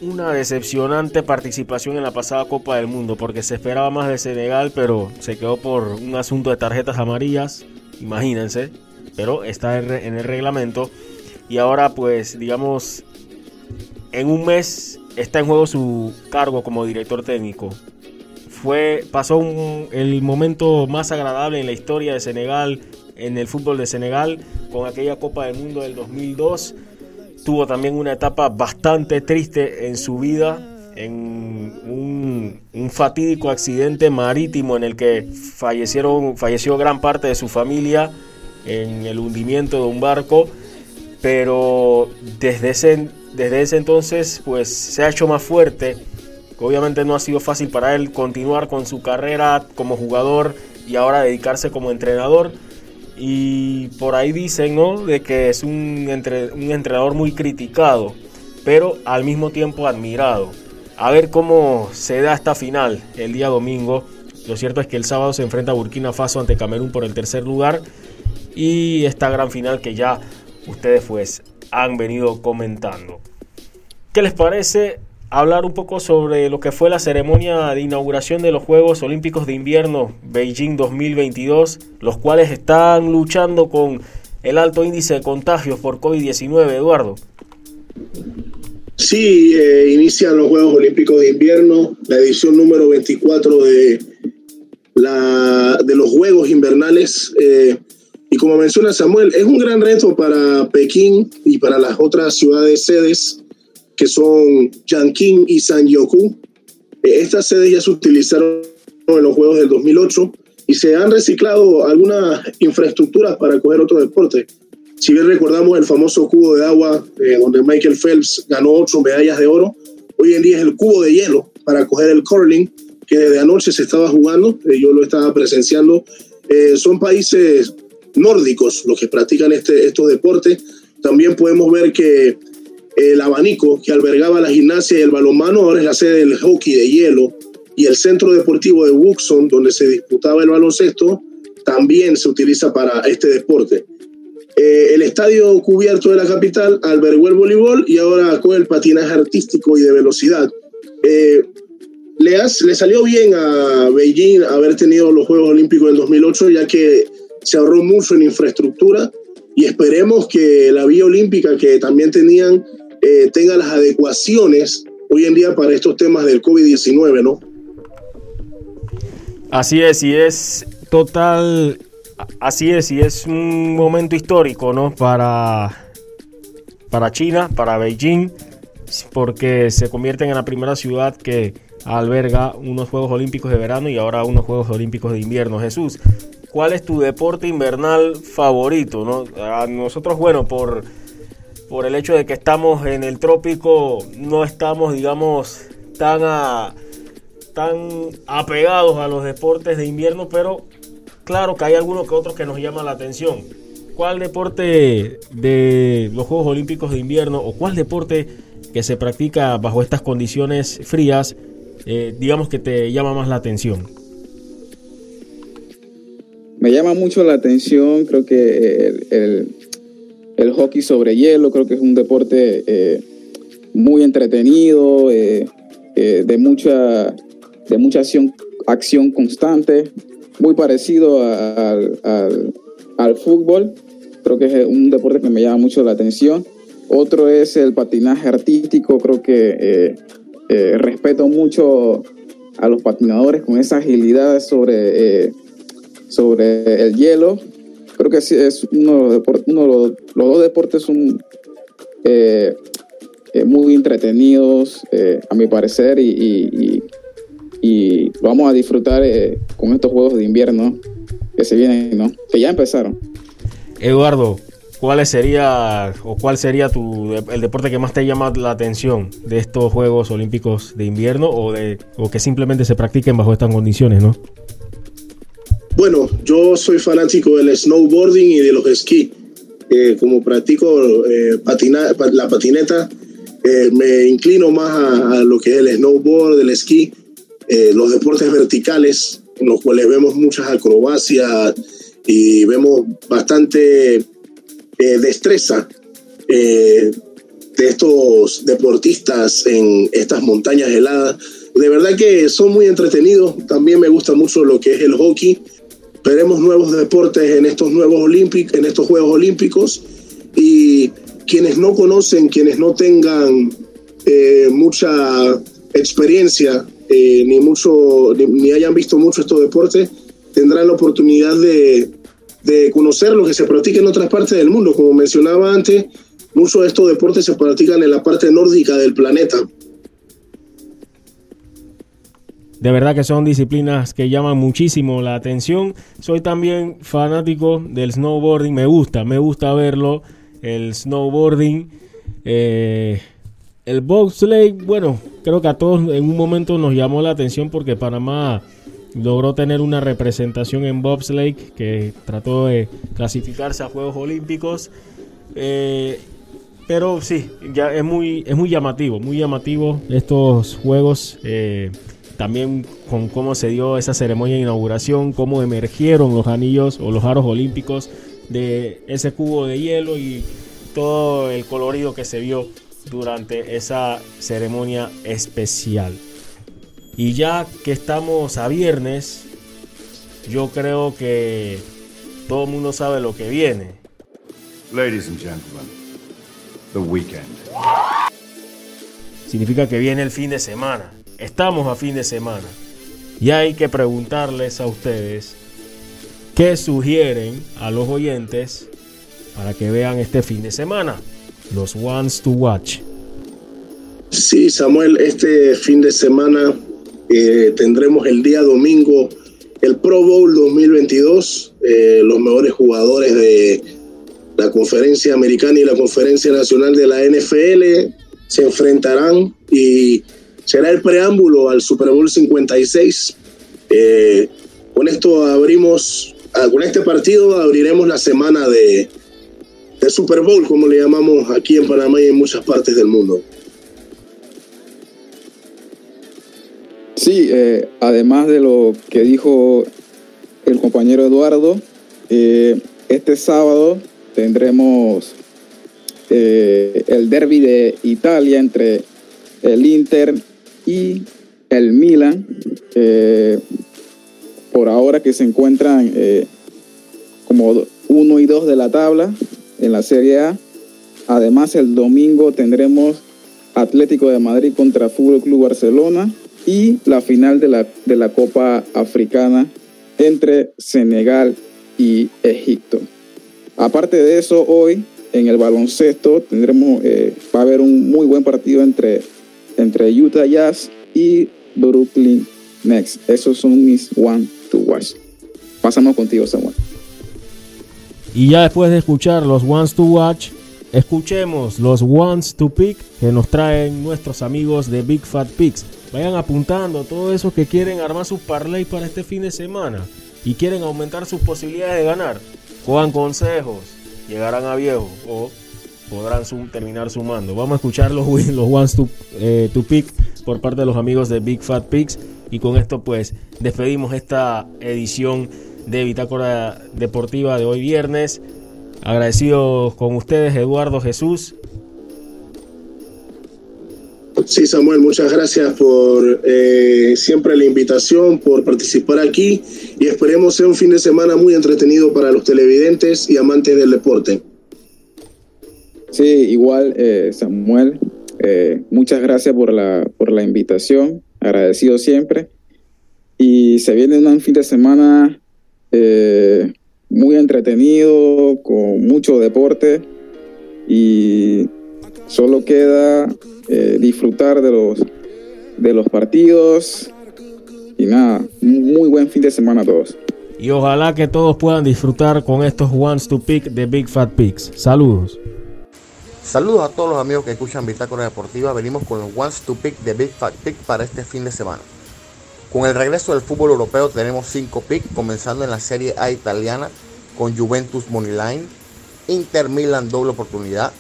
una decepcionante participación en la pasada Copa del Mundo, porque se esperaba más de Senegal, pero se quedó por un asunto de tarjetas amarillas, imagínense, pero está en el reglamento. Y ahora pues digamos en un mes está en juego su cargo como director técnico. Fue, pasó el momento más agradable en la historia de Senegal, en el fútbol de Senegal, con aquella Copa del Mundo del 2002. Tuvo también una etapa bastante triste en su vida, en un, fatídico accidente marítimo en el que fallecieron, falleció gran parte de su familia en el hundimiento de un barco, pero desde ese desde ese entonces pues se ha hecho más fuerte. Obviamente no ha sido fácil para él continuar con su carrera como jugador y ahora dedicarse como entrenador. Y por ahí dicen, ¿no? De que es un, entrenador muy criticado, pero al mismo tiempo admirado. A ver cómo se da esta final el día domingo. Lo cierto es que el sábado se enfrenta a Burkina Faso ante Camerún por el tercer lugar. Y esta gran final que ya ustedes pues han venido comentando. ¿Qué les parece hablar un poco sobre lo que fue la ceremonia de inauguración de los Juegos Olímpicos de Invierno Beijing 2022, los cuales están luchando con el alto índice de contagios por COVID-19, Eduardo? Sí, eh, inician los Juegos Olímpicos de Invierno, la edición número 24 de, la, de los Juegos Invernales. Eh, y como menciona Samuel, es un gran reto para Pekín y para las otras ciudades sedes que son Yanqing y Sanyoku. Eh, estas sedes ya se utilizaron en los Juegos del 2008 y se han reciclado algunas infraestructuras para acoger otro deporte. Si bien recordamos el famoso cubo de agua eh, donde Michael Phelps ganó ocho medallas de oro, hoy en día es el cubo de hielo para acoger el curling que desde anoche se estaba jugando, eh, yo lo estaba presenciando. son países nórdicos los que practican este, estos deportes. También podemos ver que el abanico que albergaba la gimnasia y el balonmano ahora es la sede del hockey de hielo y el centro deportivo de Wuxon, donde se disputaba el baloncesto, también se utiliza para este deporte. Eh, el estadio cubierto de la capital albergó el voleibol y ahora con el patinaje artístico y de velocidad. Eh, le, le salió bien a Beijing haber tenido los Juegos Olímpicos del 2008, ya que se ahorró mucho en infraestructura y esperemos que la vía olímpica que también tenían eh, tenga las adecuaciones hoy en día para estos temas del COVID-19, ¿no? Así es, y es total, así es, y es un momento histórico, ¿no? Para, para China, para Beijing, porque se convierten en la primera ciudad que alberga unos Juegos Olímpicos de verano y ahora unos Juegos Olímpicos de invierno. Jesús, ¿cuál es tu deporte invernal favorito? ¿no? A nosotros, bueno, por, por el hecho de que estamos en el trópico, no estamos, digamos, tan a tan apegados a los deportes de invierno, pero claro que hay algunos que otros que nos llaman la atención. ¿Cuál deporte de los Juegos Olímpicos de invierno o cuál deporte que se practica bajo estas condiciones frías, eh, digamos que te llama más la atención? Me llama mucho la atención, creo que el, hockey sobre hielo, creo que es un deporte eh, muy entretenido, eh, de mucha de mucha acción, acción constante, muy parecido al, fútbol. Creo que es un deporte que me llama mucho la atención. Otro es el patinaje artístico. Creo que eh, eh, respeto mucho a los patinadores con esa agilidad sobre, eh, sobre el hielo. Creo que es uno de los, uno de los, dos deportes son muy entretenidos, a mi parecer, y y vamos a disfrutar eh, con estos juegos de invierno que se vienen, ¿no? Que ya empezaron. Eduardo, ¿cuál sería o cuál sería tu el deporte que más te llama la atención de estos Juegos Olímpicos de invierno o de o que simplemente se practiquen bajo estas condiciones, ¿no? Bueno, yo soy fanático del snowboarding y de los esquí. Eh, como practico eh, la patineta, me inclino más a, a, lo que es el snowboard, el esquí eh, los deportes verticales, en los cuales vemos muchas acrobacias y vemos bastante eh, destreza eh, de estos deportistas en estas montañas heladas. De verdad que son muy entretenidos. También me gusta mucho lo que es el hockey. Veremos nuevos deportes en estos nuevos olímpicos, en estos Juegos Olímpicos. Y quienes no conocen, quienes no tengan mucha experiencia eh, ni, mucho, ni, hayan visto mucho estos deportes, tendrán la oportunidad de, de conocer lo que se practica en otras partes del mundo. Como mencionaba antes, muchos de estos deportes se practican en la parte nórdica del planeta. De verdad que son disciplinas que llaman muchísimo la atención. Soy también fanático del snowboarding. Me gusta, me gusta verlo. El snowboarding. Eh, el bobsleigh, bueno, creo que a todos en un momento nos llamó la atención porque Panamá logró tener una representación en bobsleigh que trató de clasificarse a Juegos Olímpicos. Eh, pero sí, ya es muy, es muy llamativo, muy llamativo estos juegos. Eh, también con cómo se dio esa ceremonia de inauguración, cómo emergieron los anillos o los aros olímpicos de ese cubo de hielo y todo el colorido que se vio durante esa ceremonia especial. Y ya que estamos a viernes, yo creo que todo el mundo sabe lo que viene. Ladies and gentlemen, the weekend. Significa que viene el fin de semana. Estamos a fin de semana. Y hay que preguntarles a ustedes qué sugieren a los oyentes para que vean este fin de semana. Los ones to watch. Sí, Samuel, este fin de semana eh, tendremos el día domingo el Pro Bowl 2022. Eh, los mejores jugadores de la conferencia americana y la conferencia nacional de la NFL se enfrentarán y será el preámbulo al Super Bowl 56. Eh, con esto abrimos, ah, con este partido abriremos la semana de, de Super Bowl, como le llamamos aquí en Panamá y en muchas partes del mundo. Sí, eh, además de lo que dijo el compañero Eduardo, eh, este sábado tendremos eh, el derby de Italia entre el Inter y el Milan. por ahora que se encuentran como uno y dos de la tabla en la Serie A. Además, el domingo tendremos Atlético de Madrid contra Fútbol Club Barcelona y la final de la, de la Copa Africana entre Senegal y Egipto. Aparte de eso, hoy en el baloncesto tendremos, eh, va a haber un muy buen partido entre, entre Utah Jazz y Brooklyn Next. Esos son mis one to watch. Pasamos contigo, Samuel. Y ya después de escuchar los ones to watch, escuchemos los ones to pick que nos traen nuestros amigos de Big Fat Picks. Vayan apuntando todos esos que quieren armar sus parlay para este fin de semana y quieren aumentar sus posibilidades de ganar. Cojan consejos, llegarán a viejo o podrán terminar sumando. Vamos a escuchar los, los ones to, eh, to pick por parte de los amigos de Big Fat Picks y con esto pues despedimos esta edición de Bitácora Deportiva de hoy viernes. Agradecidos con ustedes Eduardo Jesús Sí, Samuel, muchas gracias por eh, siempre la invitación, por participar aquí y esperemos sea un fin de semana muy entretenido para los televidentes y amantes del deporte. Sí, igual, eh, Samuel, eh, muchas gracias por la, por la invitación, agradecido siempre. Y se viene un fin de semana muy entretenido, con mucho deporte y solo queda eh, disfrutar de los, de los partidos. Y nada, muy buen fin de semana a todos. Y ojalá que todos puedan disfrutar con estos Ones to Pick de Big Fat Picks. Saludos. Saludos a todos los amigos que escuchan Bitácora Deportiva. Venimos con los Ones to Pick de Big Fat Pick para este fin de semana. Con el regreso del fútbol europeo tenemos 5 picks, comenzando en la Serie A italiana con Juventus Moneyline, Inter Milan doble oportunidad,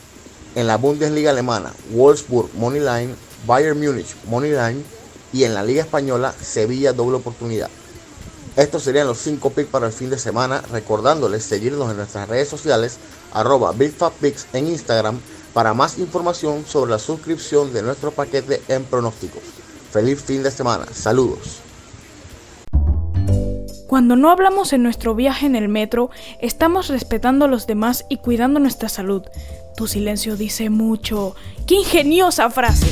en la Bundesliga alemana, Wolfsburg Moneyline, Bayern Múnich Moneyline y en la Liga Española, Sevilla doble oportunidad. Estos serían los 5 picks para el fin de semana, recordándoles seguirnos en nuestras redes sociales, arroba BigFatPicks en Instagram, para más información sobre la suscripción de nuestro paquete en pronósticos. Feliz fin de semana, saludos. Cuando no hablamos en nuestro viaje en el metro, estamos respetando a los demás y cuidando nuestra salud. Tu silencio dice mucho. ¡Qué ingeniosa frase!